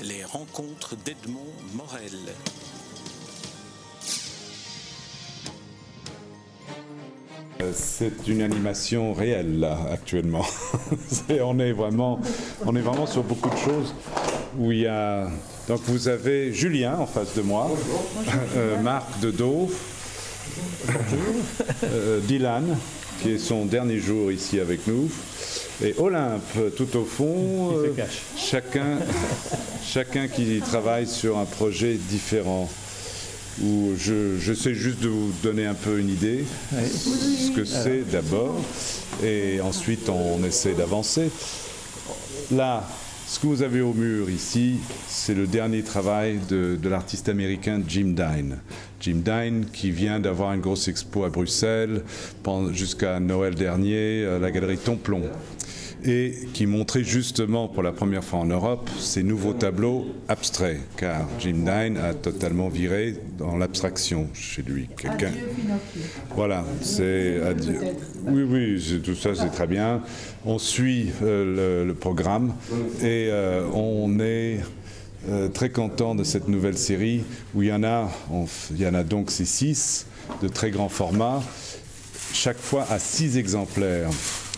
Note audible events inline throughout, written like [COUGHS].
Les rencontres d'Edmond Morel. C'est une animation réelle là actuellement. [LAUGHS] on est vraiment, on est vraiment sur beaucoup de choses où il y a. Donc vous avez Julien en face de moi, euh, Marc de euh, Dylan qui est son dernier jour ici avec nous, et Olympe tout au fond. Euh, chacun, [LAUGHS] chacun qui travaille sur un projet différent où je, je, sais juste de vous donner un peu une idée, ce que c'est d'abord, et ensuite on essaie d'avancer. Là, ce que vous avez au mur ici, c'est le dernier travail de, de l'artiste américain Jim Dine. Jim Dine qui vient d'avoir une grosse expo à Bruxelles jusqu'à Noël dernier à la galerie Tomplon et qui montrait justement pour la première fois en Europe ces nouveaux tableaux abstraits, car Jim Dine a totalement viré dans l'abstraction chez lui. Quelqu'un. Voilà, c'est adieu. Oui, oui, tout ça c'est très bien. On suit euh, le, programme et euh, on est euh, très content de cette nouvelle série où il y en a, il y en a donc ces six de très grands formats, chaque fois à six exemplaires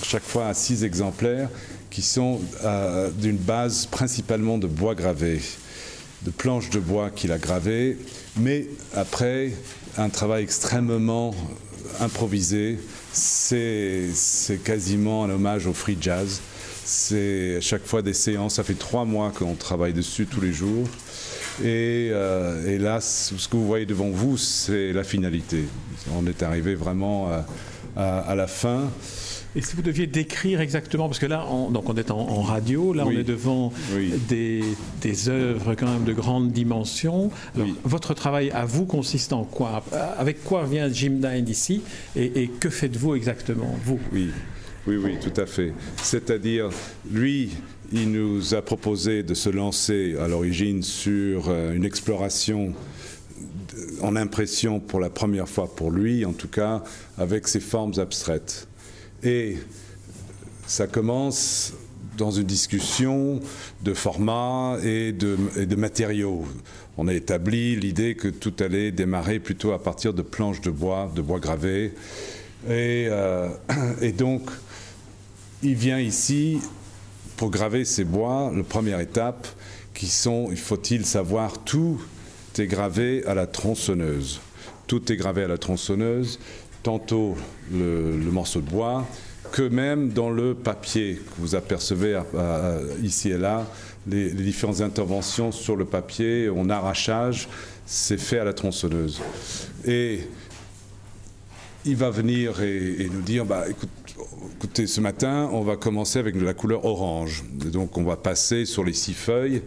chaque fois à six exemplaires qui sont euh, d'une base principalement de bois gravé, de planches de bois qu'il a gravées, mais après un travail extrêmement improvisé. C'est quasiment un hommage au free jazz. C'est chaque fois des séances. Ça fait trois mois qu'on travaille dessus tous les jours. Et, euh, là, ce que vous voyez devant vous, c'est la finalité. On est arrivé vraiment à la fin. Et si vous deviez décrire exactement, parce que là, on, donc on est en, radio, là on est devant des, des, œuvres quand même de grande dimension. Votre travail à vous consiste en quoi? Avec quoi vient Jim Dine ici? Et, que faites-vous exactement, vous? Oui, oui, oui, tout à fait. C'est-à-dire, lui, il nous a proposé de se lancer à l'origine sur euh, une exploration en impression pour la première fois pour lui, en tout cas, avec ses formes abstraites. Et ça commence dans une discussion de format et de, matériaux. On a établi l'idée que tout allait démarrer plutôt à partir de planches de bois, de bois gravé. Et, euh, [COUGHS] donc, il vient ici pour graver ces bois, la première étape, qui sont, il faut-il savoir, tout est gravé à la tronçonneuse. Tout est gravé à la tronçonneuse tantôt le, morceau de bois, que même dans le papier que vous apercevez ici et là, les, différentes interventions sur le papier, en arrachage, c'est fait à la tronçonneuse. Et il va venir et, nous dire, bah, écoutez, ce matin, on va commencer avec de la couleur orange. donc on va passer sur les six feuilles.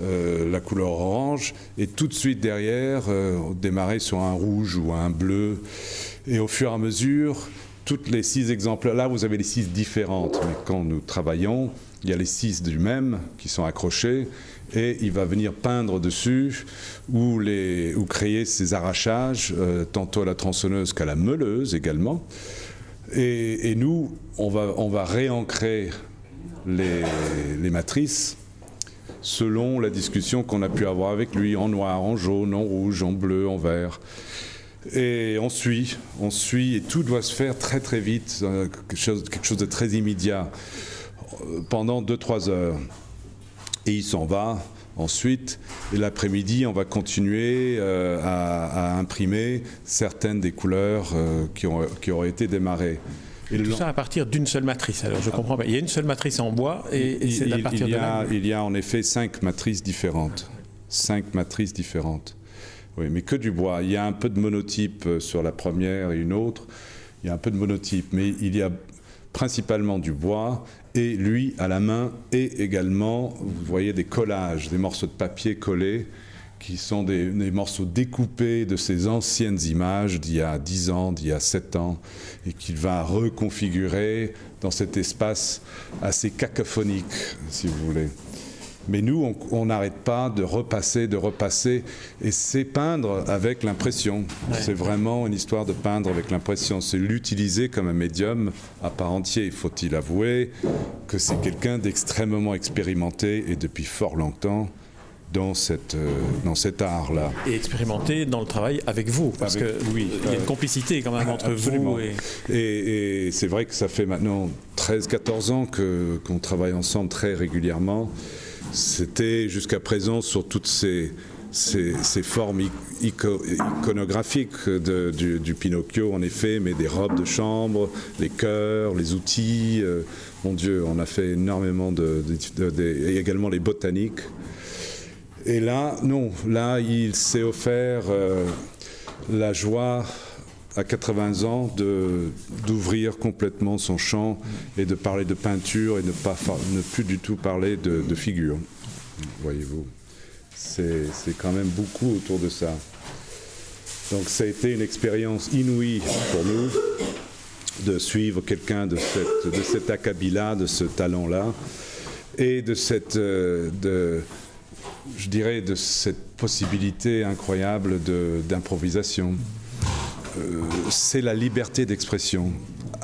Euh, la couleur orange et tout de suite derrière euh, démarrer sur un rouge ou un bleu et au fur et à mesure, toutes les six exemplaires, là vous avez les six différentes, mais quand nous travaillons, il y a les six du même qui sont accrochés et il va venir peindre dessus ou, créer ces arrachages, euh, tantôt à la tronçonneuse qu'à la meuleuse également. Et, nous, on va, on réancrer les matrices selon la discussion qu'on a pu avoir avec lui, en noir, en jaune, en rouge, en bleu, en vert. Et on suit, on suit, et tout doit se faire très très vite, euh, quelque chose, quelque chose de très immédiat, euh, pendant 2-3 heures. Et il s'en va ensuite, et l'après-midi, on va continuer euh, à, imprimer certaines des couleurs qui, ont, qui auraient été démarrées. Et tout ça à partir d'une seule matrice, alors je comprends pas. Il y a une seule matrice en bois, et, c'est à partir il y a, Il y a en effet cinq matrices différentes. Cinq matrices différentes. Oui, mais que du bois. Il y a un peu de monotype euh, sur la première et une autre. Il y a un peu de monotype, mais il y a principalement du bois et lui à la main et également, vous voyez, des collages, des morceaux de papier collés qui sont des, morceaux découpés de ces anciennes images d'il y a 10 ans, d'il y a 7 ans, et qu'il va reconfigurer dans cet espace assez cacophonique, si vous voulez. Mais nous, on n'arrête pas de repasser, de repasser. Et c'est peindre avec l'impression. C'est vraiment une histoire de peindre avec l'impression. C'est l'utiliser comme un médium à part entière. Faut-il avouer que c'est quelqu'un d'extrêmement expérimenté et depuis fort longtemps. dans, cette, euh, dans cet art-là. Et expérimenter dans le travail avec vous, parce qu'il oui, y a une complicité quand même entre vous. Et, et, et c'est vrai que ça fait maintenant 13-14 ans qu'on travaille ensemble très régulièrement. C'était jusqu'à présent sur toutes ces, formes iconographiques du, Pinocchio, en effet, mais des robes de chambre, les cœurs, les outils. Euh, mon Dieu, on a fait énormément de, et également les botaniques. Et là, non, là, il s'est offert euh, la joie à 80 ans d'ouvrir complètement son champ et de parler de peinture et ne, plus du tout parler de, figure. Voyez-vous, c'est quand même beaucoup autour de ça. Donc ça a été une expérience inouïe pour nous de suivre quelqu'un de, cette, de cet acabit-là, de ce talent-là, et euh, je dirais, de cette possibilité incroyable d'improvisation. Euh, c'est la liberté d'expression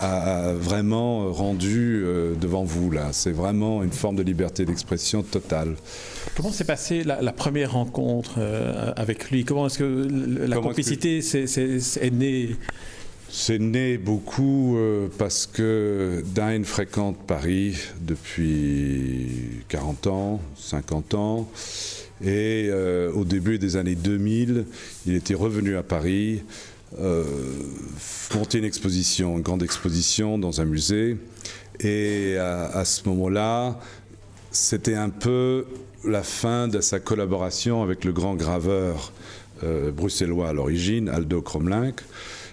a vraiment rendu euh, devant vous là. C'est vraiment une forme de liberté d'expression totale. Comment s'est passée la, première rencontre euh, avec lui? Comment est-ce que la complicité est, née? C'est né beaucoup parce que Dine fréquente Paris depuis 40 ans, 50 ans. Et au début des années 2000, il était revenu à Paris euh, monter une exposition, une grande exposition dans un musée. Et à, ce moment-là, c'était un peu la fin de sa collaboration avec le grand graveur euh, bruxellois à l'origine, Aldo Cromlinck,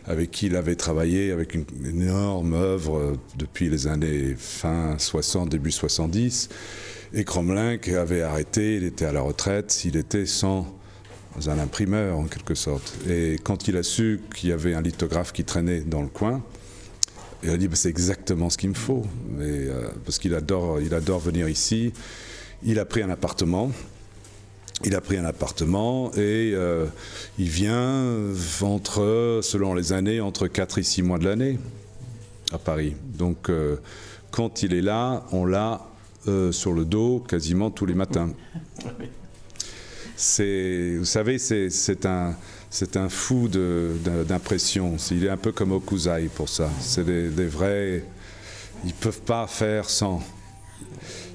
avec qui il avait travaillé avec une, énorme œuvre depuis les années fin 60, début 70. Et Cromlinck avait arrêté, il était à la retraite, il était sans un imprimeur en quelque sorte. Et quand il a su qu'il y avait un lithographe qui traînait dans le coin, il a dit bah, c'est exactement ce qu'il me faut, euh, parce qu'il adore, il adore venir ici. Il a pris un appartement. Il a pris un appartement et euh, il vient entre, selon les années, entre 4 et 6 mois de l'année à Paris. Donc euh, quand il est là, on l'a sur le dos quasiment tous les matins. [LAUGHS] vous savez, c'est un, fou d'impression. Il est un peu comme Okuzai pour ça. C'est des, vrais. Ils peuvent pas faire sans.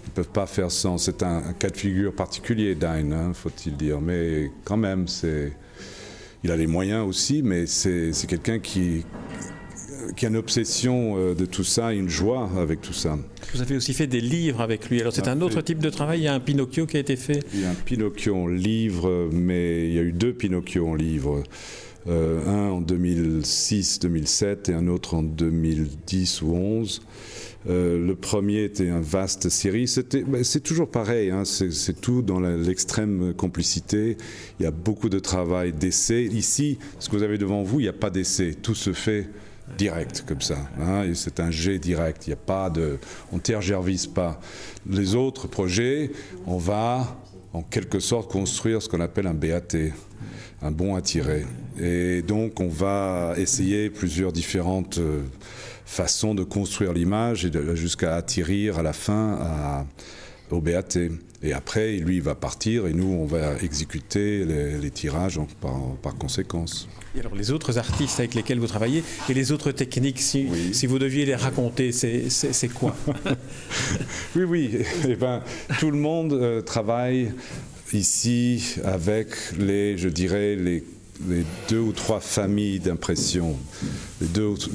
Ils peuvent pas faire sans. C'est un, cas de figure particulier, Dine, hein, faut-il dire. Mais quand même. Il a les moyens aussi, mais c'est quelqu'un qui, qui a une obsession euh, de tout ça, une joie avec tout ça. Vous avez aussi fait des livres avec lui. Alors c'est un autre type de travail. Il y a un Pinocchio qui a été fait. Il y a un Pinocchio en livre, mais il y a eu deux Pinocchio en livre. Euh, un en 2006-2007 et un autre en 2010 ou 11. Euh, le premier était un vaste série. Ben, c'est toujours pareil, hein. c'est tout dans l'extrême complicité. Il y a beaucoup de travail d'essai. Ici, ce que vous avez devant vous, il n'y a pas d'essai. Tout se fait direct comme ça. Hein, c'est un jet direct. Il n'y a pas de, on tergervise pas. Les autres projets, on va en quelque sorte construire ce qu'on appelle un BAT, un bon à tirer. Et donc on va essayer plusieurs différentes euh, façons de construire l'image et jusqu'à atterrir à la fin à, au BAT. Et après, lui, il va partir et nous, on va exécuter les, tirages par, par conséquence. Et alors les autres artistes avec lesquels vous travaillez et les autres techniques, si, si vous deviez les raconter, c'est quoi? [LAUGHS] Oui, oui. Eh ben, tout le monde euh, travaille ici avec les, je dirais, les, les deux ou trois familles d'impression, les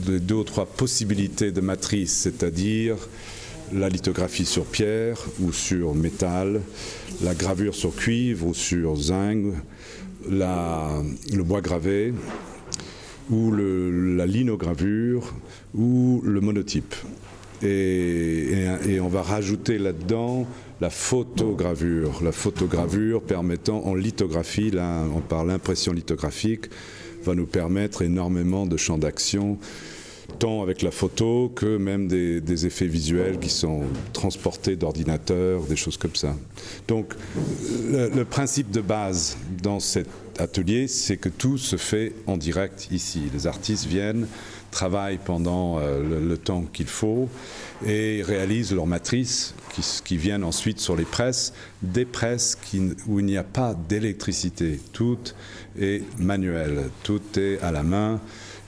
les deux ou trois possibilités de matrice, c'est-à-dire la lithographie sur pierre ou sur métal, la gravure sur cuivre ou sur zinc, le bois gravé, ou la linogravure, ou le monotype. Et, on va rajouter là-dedans la photogravure. La photogravure permettant en lithographie, là on parle l'impression lithographique, va nous permettre énormément de champs d'action tant avec la photo que même des, effets visuels qui sont transportés d'ordinateur, des choses comme ça. Donc le, principe de base dans cet atelier, c'est que tout se fait en direct ici. Les artistes viennent, travaillent pendant le, temps qu'il faut et réalisent leurs matrices qui, viennent ensuite sur les presses, des presses où il n'y a pas d'électricité. Tout est manuel, tout est à la main.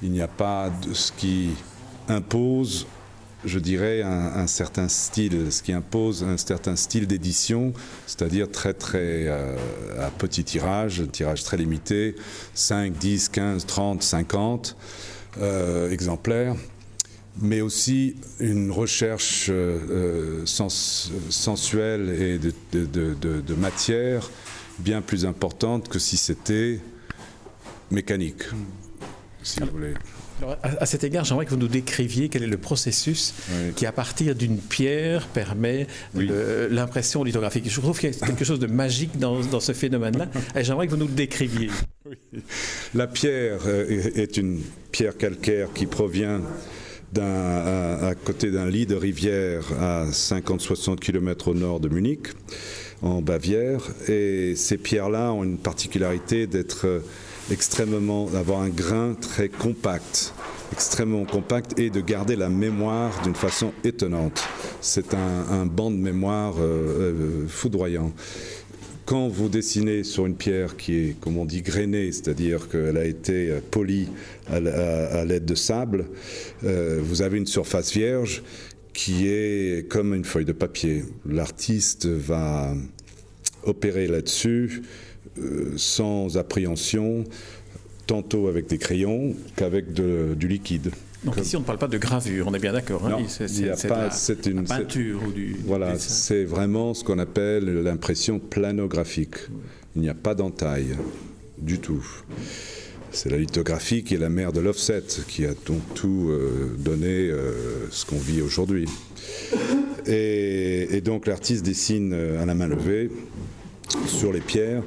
Il n'y a pas de ce qui impose je dirais, un, certain style, ce qui impose un certain style d'édition, c'est-à-dire très très euh, à petit tirage, tirage très limité, 5, 10, 15, 30, 50 exemplaires, mais aussi une recherche euh, sensuelle et de, matière bien plus importante que si c'était mécanique, si vous voulez à, cet égard, j'aimerais que vous nous décriviez quel est le processus qui, à partir d'une pierre, permet l'impression lithographique. Je trouve qu'il y a [LAUGHS] quelque chose de magique dans, ce phénomène-là, et j'aimerais que vous nous le décriviez. La pierre euh, est une pierre calcaire qui provient à, côté d'un lit de rivière à 50-60 km au nord de Munich, en Bavière. Et ces pierres-là ont une particularité d'être euh, extrêmement, d'avoir un grain très compact, extrêmement compact et de garder la mémoire d'une façon étonnante. C'est un, banc de mémoire euh, euh, foudroyant. Quand vous dessinez sur une pierre qui est, comme on dit, grainée, c'est-à-dire qu'elle a été euh, polie à, l'aide de sable, vous avez une surface vierge qui est comme une feuille de papier. L'artiste va opérer là-dessus euh, sans appréhension, tantôt avec des crayons qu'avec du liquide. Donc ici, on ne parle pas de gravure, on est bien d'accord. Hein c'est une peinture ou du. Voilà, c'est vraiment ce qu'on appelle l'impression planographique. Il n'y a pas d'entaille du tout. C'est la lithographie qui est la mère de l'offset, qui a donc tout euh, donné euh, ce qu'on vit aujourd'hui. Et, et, donc l'artiste dessine à la main levée sur les pierres.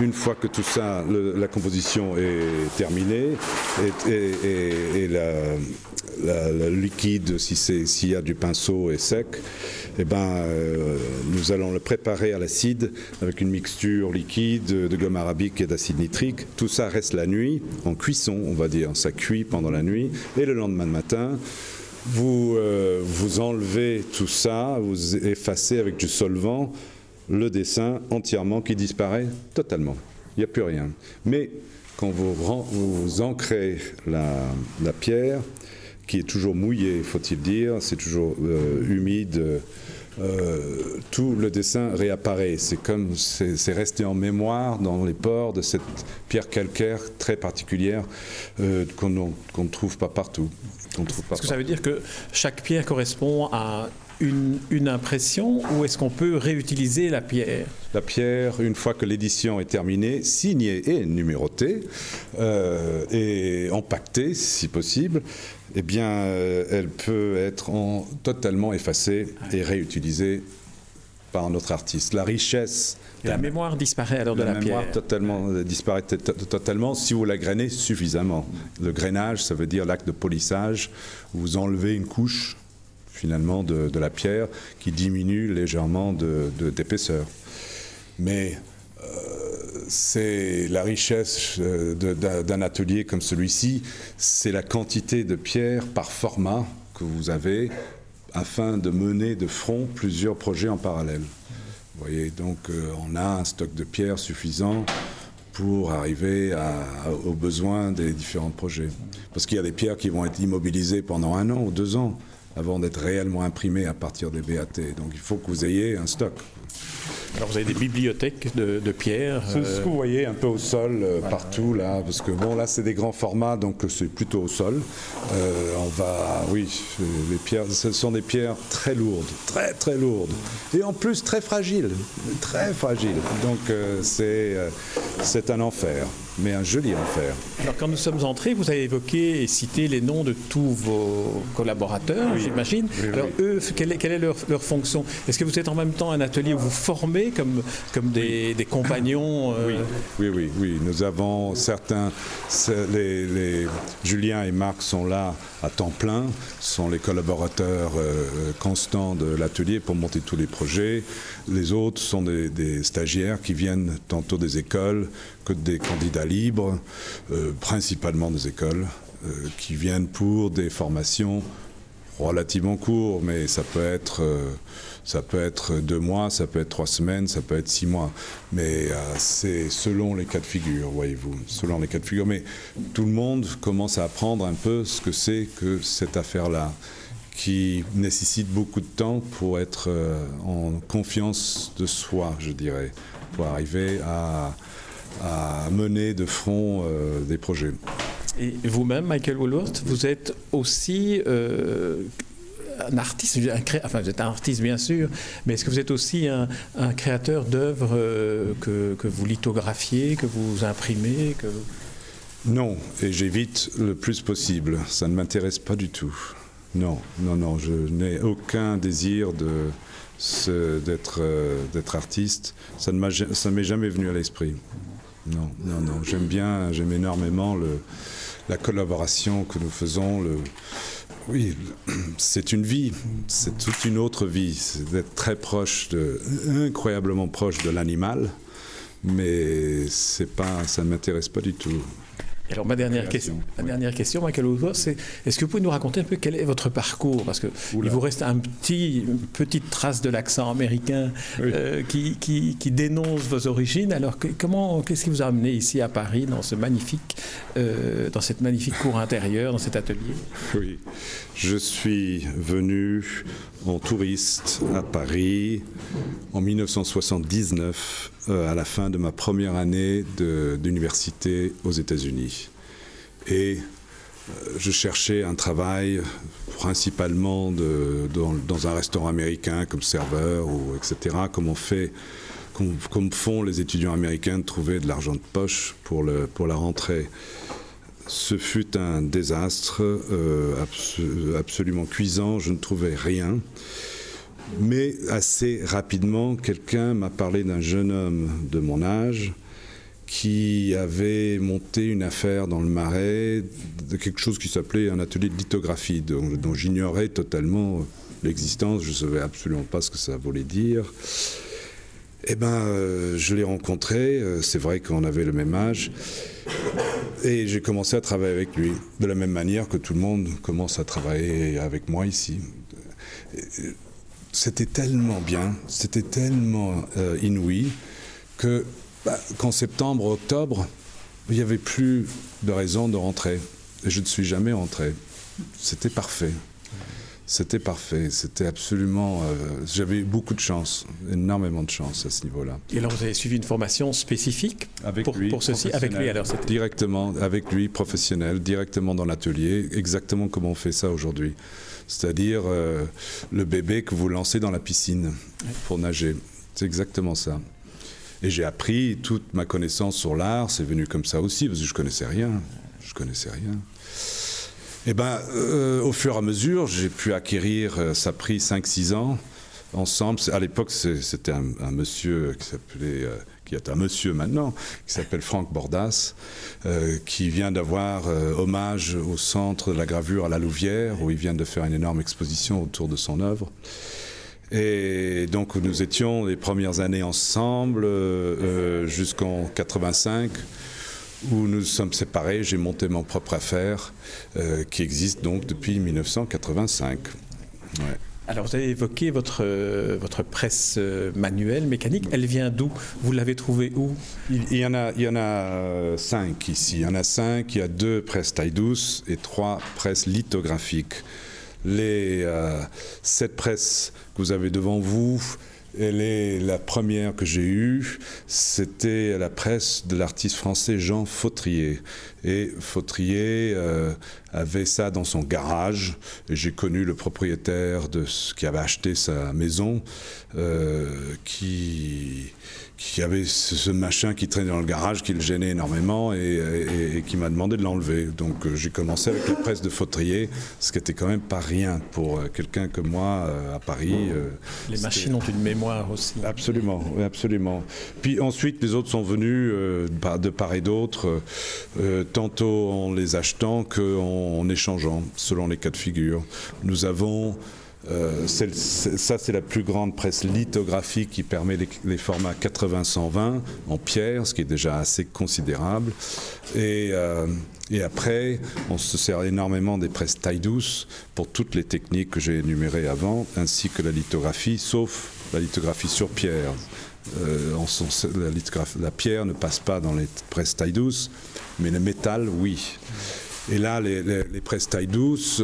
Une fois que tout ça, la composition est terminée et, le liquide, s'il y a du pinceau, est sec, eh ben, euh, nous allons le préparer à l'acide avec une mixture liquide de gomme arabique et d'acide nitrique. Tout ça reste la nuit, en cuisson, on va dire. Ça cuit pendant la nuit. Et le lendemain matin, vous, euh, vous enlevez tout ça, vous effacez avec du solvant le dessin entièrement qui disparaît totalement. Il n'y a plus rien. Mais quand vous, vous ancrez la, pierre, qui est toujours mouillée, faut-il dire, c'est toujours euh, humide, euh, tout le dessin réapparaît. C'est comme c'est resté en mémoire dans les pores de cette pierre calcaire très particulière euh, qu'on ne trouve pas partout. Est-ce que ça veut dire que chaque pierre correspond à une, impression ou est-ce qu'on peut réutiliser la pierre? La pierre, une fois que l'édition est terminée, signée et numérotée euh, et empaquetée si possible, eh bien, euh, elle peut être en, totalement effacée et réutilisée par un autre artiste. La richesse. la mémoire disparaît alors de la, la mémoire totalement euh, disparaît totalement si vous la grainez suffisamment. Le grainage, ça veut dire l'acte de polissage. Vous enlevez une couche finalement de, la pierre qui diminue légèrement d'épaisseur. Mais euh, c'est la richesse euh, d'un atelier comme celui-ci, c'est la quantité de pierre par format que vous avez afin de mener de front plusieurs projets en parallèle. Vous voyez, donc euh, on a un stock de pierres suffisant pour arriver aux besoins des différents projets. Parce qu'il y a des pierres qui vont être immobilisées pendant un an ou deux ans avant d'être réellement imprimé à partir des BAT. Donc il faut que vous ayez un stock. Alors vous avez des bibliothèques de, pierres. C'est ce que vous voyez un peu au sol euh, partout là, parce que bon là c'est des grands formats donc c'est plutôt au sol. Euh, on va, oui, les pierres, ce sont des pierres très lourdes, très très lourdes, et en plus très fragiles, très fragiles. Donc euh, c'est c'est un enfer mais un joli enfer. Alors quand nous sommes entrés, vous avez évoqué et cité les noms de tous vos collaborateurs, j'imagine. Alors eux, quelle est, leur, fonction? Est-ce que vous êtes en même temps un atelier où vous formez comme, comme des, compagnons euh? oui. oui, oui, Nous avons certains, les, Julien et Marc sont là à temps plein, sont les collaborateurs euh, constants de l'atelier pour monter tous les projets. Les autres sont des stagiaires qui viennent tantôt des écoles, que des candidats libres, euh, principalement des écoles. qui viennent pour des formations relativement courtes, mais ça peut être ça peut être deux mois, ça peut être trois semaines, ça peut être six mois. Mais c'est selon les cas de figure, voyez-vous, selon les cas de figure. Mais tout le monde commence à apprendre un peu ce que c'est que cette affaire-là qui nécessite beaucoup de temps pour être euh, en confiance de soi, je dirais, pour arriver à, mener de front euh, des projets. Et vous-même, Michael Woolworth, vous êtes aussi euh, un artiste, enfin vous êtes un artiste bien sûr, mais est-ce que vous êtes aussi un, créateur d'œuvres que, que, vous lithographiez, que vous imprimez que... Non, et j'évite le plus possible. Ça ne m'intéresse pas du tout. Non, non, non, je n'ai aucun désir de, d'être, euh, d'être artiste. Ça ne m'est jamais venu à l'esprit. Non, non, non. J'aime bien, j'aime énormément la collaboration que nous faisons. Oui, c'est une vie, c'est toute une autre vie. C'est d'être très proche, incroyablement proche de l'animal, mais c'est pas, ça ne m'intéresse pas du tout. Alors ma dernière question, ma dernière question, Michael c'est est-ce que vous pouvez nous raconter un peu quel est votre parcours? Parce que il vous reste un petit, une petite trace de l'accent américain euh, qui, qui, dénonce vos origines. Alors comment, qu'est-ce qui vous a amené ici à Paris dans ce magnifique, euh, dans cette magnifique cour intérieure, dans cet atelier? Oui, je suis venu en touriste à Paris en 1979 euh, à la fin de ma première année d'université aux États-Unis. Et euh, je cherchais un travail principalement dans, un restaurant américain comme serveur, ou etc., comme, font les étudiants américains de trouver de l'argent de poche pour, pour la rentrée. Ce fut un désastre euh, absolument cuisant, je ne trouvais rien. Mais assez rapidement, quelqu'un m'a parlé d'un jeune homme de mon âge qui avait monté une affaire dans le Marais de quelque chose qui s'appelait un atelier de lithographie, dont, j'ignorais totalement l'existence, je ne savais absolument pas ce que ça voulait dire. Eh bien, euh, je l'ai rencontré, euh, c'est vrai qu'on avait le même âge, et j'ai commencé à travailler avec lui, de la même manière que tout le monde commence à travailler avec moi ici c'était tellement bien, c'était tellement euh, inouï que bah, qu'en septembre, octobre, il n'y avait plus de raison de rentrer. Et je ne suis jamais rentré. C'était parfait. C'était parfait. C'était absolument. Euh, j'avais beaucoup de chance, énormément de chance à ce niveau-là. Et alors, vous avez suivi une formation spécifique avec pour, lui, pour ceci Avec lui, alors Directement, avec lui, professionnel, directement dans l'atelier, exactement comme on fait ça aujourd'hui c'est-à-dire euh, le bébé que vous lancez dans la piscine pour nager. C'est exactement ça. Et j'ai appris toute ma connaissance sur l'art, c'est venu comme ça aussi, parce que je connaissais rien. Je connaissais rien. Et eh ben, euh, au fur et à mesure, j'ai pu acquérir, euh, ça a pris 5-6 ans, ensemble. À l'époque, c'était un, monsieur qui s'appelait qui est un monsieur maintenant, qui s'appelle Franck Bordas, euh, qui vient d'avoir euh, hommage au centre de la gravure à la Louvière, où il vient de faire une énorme exposition autour de son œuvre. Et donc nous étions les premières années ensemble euh, jusqu'en 85 où nous sommes séparés. J'ai monté mon propre affaire qui existe donc depuis 1985. Ouais. Alors, vous avez évoqué votre, euh, votre presse euh, manuelle, mécanique. Elle vient d'où? Vous l'avez trouvée où? Il, y en a, il y en a euh, cinq ici. Il y en a cinq. Il y a deux presses taille douce et trois presses lithographiques. Les sept presses que vous avez devant vous, elle est la première que j'ai eue, c'était la presse de l'artiste français Jean Fautrier. Et Fautrier euh, avait ça dans son garage. J'ai connu le propriétaire de ce qui avait acheté sa maison, euh, qui qui avait ce, machin qui traînait dans le garage, qui le gênait énormément et, qui m'a demandé de l'enlever. Donc euh, j'ai commencé avec la presse de Fautrier, ce qui était quand même pas rien pour euh, quelqu'un comme moi à Paris. les machines ont une mémoire aussi. Absolument, absolument. Puis ensuite, les autres sont venus de part et d'autre, tantôt en les achetant qu'en échangeant, selon les cas de figure. Nous avons euh, ça, c'est la plus grande presse lithographique qui permet les, formats 80-120 en pierre, ce qui est déjà assez considérable. Et, euh, Et après, on se sert énormément des presses taille douce pour toutes les techniques que j'ai énumérées avant, ainsi que la lithographie, sauf la lithographie sur pierre. Euh, la, la, pierre ne passe pas dans les presses taille douce, mais le métal, oui. Et là, les, presses taille douce,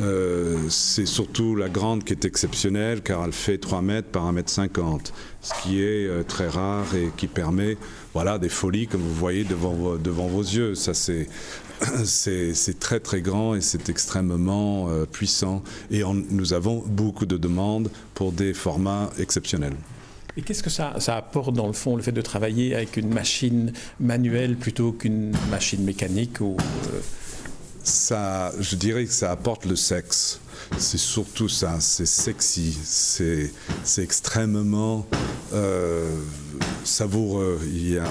euh, c'est surtout la grande qui est exceptionnelle car elle fait 3 mètres par 1 mètre 50, ce qui est euh, très rare et qui permet voilà, des folies comme vous voyez devant, vos yeux. Ça, [COUGHS] c'est, très très grand et c'est extrêmement euh, puissant. Et nous avons beaucoup de demandes pour des formats exceptionnels. Et qu'est-ce que ça, ça, apporte dans le fond, le fait de travailler avec une machine manuelle plutôt qu'une machine mécanique ou, ça, je dirais que ça apporte le sexe. C'est surtout ça, c'est sexy, c'est extrêmement euh, savoureux.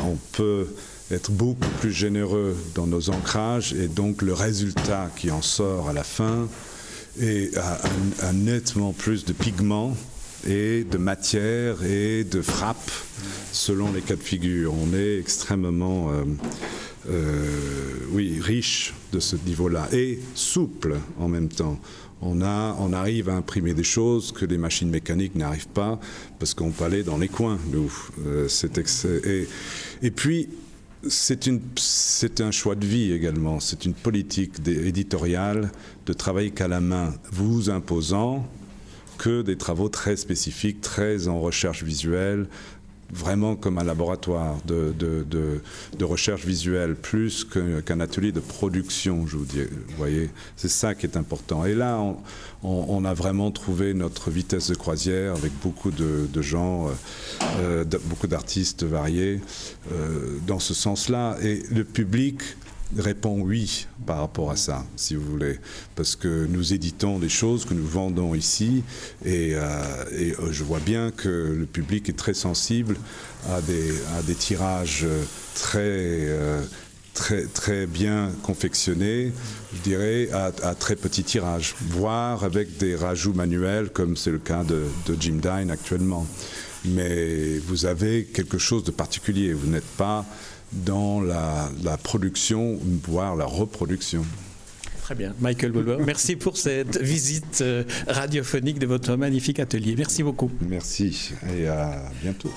On peut être beaucoup plus généreux dans nos ancrages et donc le résultat qui en sort à la fin est, a, nettement plus de pigments et de matière et de frappe selon les cas de figure. On est extrêmement euh, oui, riche de ce niveau-là et souple en même temps. On, a, on arrive à imprimer des choses que les machines mécaniques n'arrivent pas parce qu'on peut aller dans les coins, nous. Euh, et, et puis, c'est un choix de vie également, c'est une politique éditoriale de travailler qu'à la main, vous imposant que des travaux très spécifiques, très en recherche visuelle, vraiment comme un laboratoire de, de, recherche visuelle, plus qu'un atelier de production, je vous dis. Vous voyez, c'est ça qui est important. Et là, on, a vraiment trouvé notre vitesse de croisière avec beaucoup de, gens, euh, beaucoup d'artistes variés euh, dans ce sens-là. Et le public répond oui par rapport à ça, si vous voulez, parce que nous éditons des choses que nous vendons ici, et, euh, euh, je vois bien que le public est très sensible à des, tirages très, euh, très, très bien confectionnés, je dirais, à, très petits tirages, voire avec des rajouts manuels, comme c'est le cas de, de Jim Dine actuellement. Mais vous avez quelque chose de particulier, vous n'êtes pas dans la, production, voire la reproduction. Très bien. Michael Bulber, [LAUGHS] merci pour cette visite euh, radiophonique de votre magnifique atelier. Merci beaucoup. Merci et à bientôt.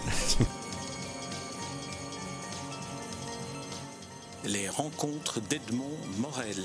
Les rencontres d'Edmond Morel.